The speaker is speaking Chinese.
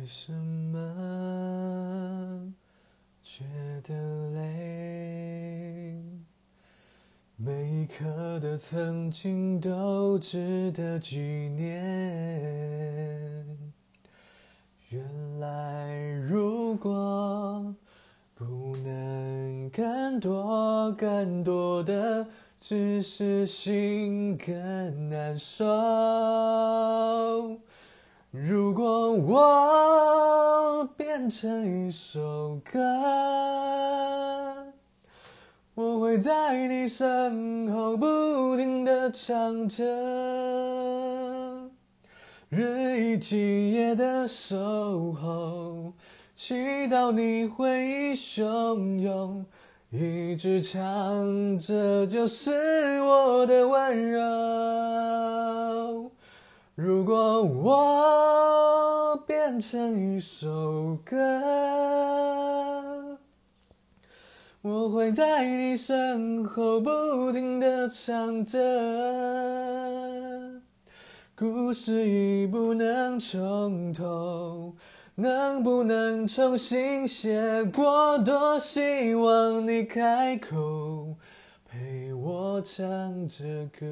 为什么觉得累？每一刻的曾经都值得纪念。原来如果不能更多更多的，只是心更难受。如果我成一首歌，我会在你身后不停的唱着，日以继夜的守候，祈祷你回忆汹涌，一直唱着就是我的温柔。如果我变成一首歌，我会在你身后不停的唱着，故事已不能重头，能不能重新写过？多希望你开口陪我唱着歌。